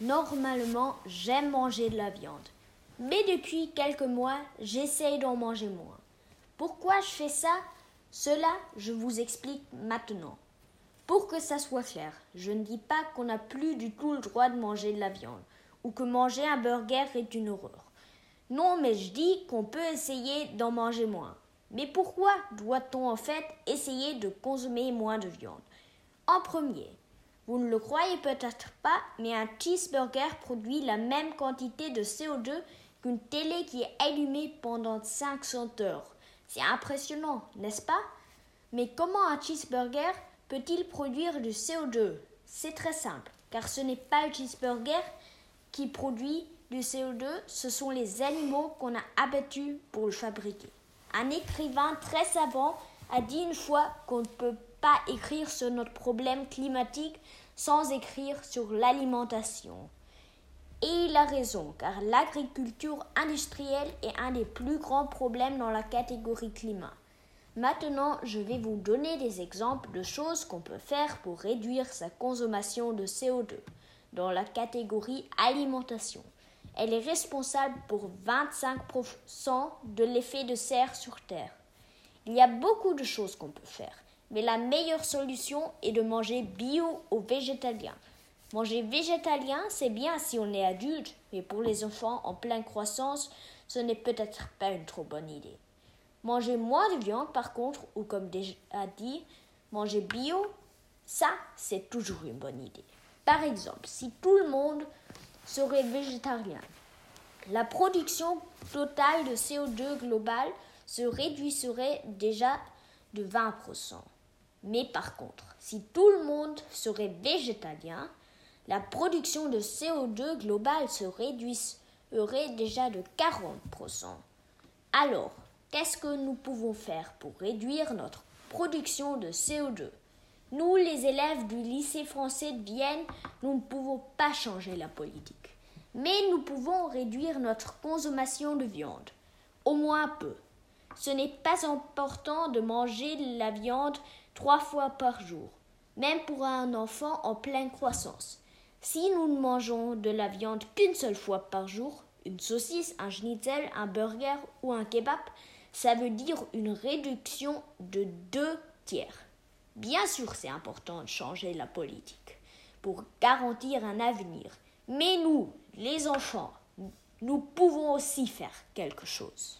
Normalement, j'aime manger de la viande. Mais depuis quelques mois, j'essaye d'en manger moins. Pourquoi je fais ça? Cela, je vous explique maintenant. Pour que ça soit clair, je ne dis pas qu'on n'a plus du tout le droit de manger de la viande ou que manger un burger est une horreur. Non, mais je dis qu'on peut essayer d'en manger moins. Mais pourquoi doit-on en fait essayer de consommer moins de viande? En premier, vous ne le croyez peut-être pas, mais un cheeseburger produit la même quantité de CO2 qu'une télé qui est allumée pendant 500 heures. C'est impressionnant, n'est-ce pas? Mais comment un cheeseburger peut-il produire du CO2 C'est très simple, car ce n'est pas le cheeseburger qui produit du CO2, ce sont les animaux qu'on a abattus pour le fabriquer. Un écrivain très savant a dit une fois qu'on ne peut pas écrire sur notre problème climatique sans écrire sur l'alimentation. Et il a raison, car l'agriculture industrielle est un des plus grands problèmes dans la catégorie climat. Maintenant, je vais vous donner des exemples de choses qu'on peut faire pour réduire sa consommation de CO2 dans la catégorie alimentation. Elle est responsable pour 25% de l'effet de serre sur Terre. Il y a beaucoup de choses qu'on peut faire, mais la meilleure solution est de manger bio ou végétalien. Manger végétalien, c'est bien si on est adulte, mais pour les enfants en pleine croissance, ce n'est peut-être pas une trop bonne idée. Manger moins de viande, par contre, ou comme déjà dit, manger bio, ça, c'est toujours une bonne idée. Par exemple, si tout le monde serait végétarien, la production totale de CO2 globale se réduirait déjà de 20%. Mais par contre, si tout le monde serait végétalien, la production de CO2 globale se réduirait déjà de 40%. Alors, qu'est-ce que nous pouvons faire pour réduire notre production de CO2 Nous, les élèves du lycée français de Vienne, nous ne pouvons pas changer la politique. Mais nous pouvons réduire notre consommation de viande, au moins un peu. Ce n'est pas important de manger de la viande trois fois par jour, même pour un enfant en pleine croissance. Si nous ne mangeons de la viande qu'une seule fois par jour, une saucisse, un schnitzel, un burger ou un kebab, ça veut dire une réduction de deux tiers. Bien sûr, c'est important de changer la politique pour garantir un avenir. Mais nous, les enfants, nous pouvons aussi faire quelque chose.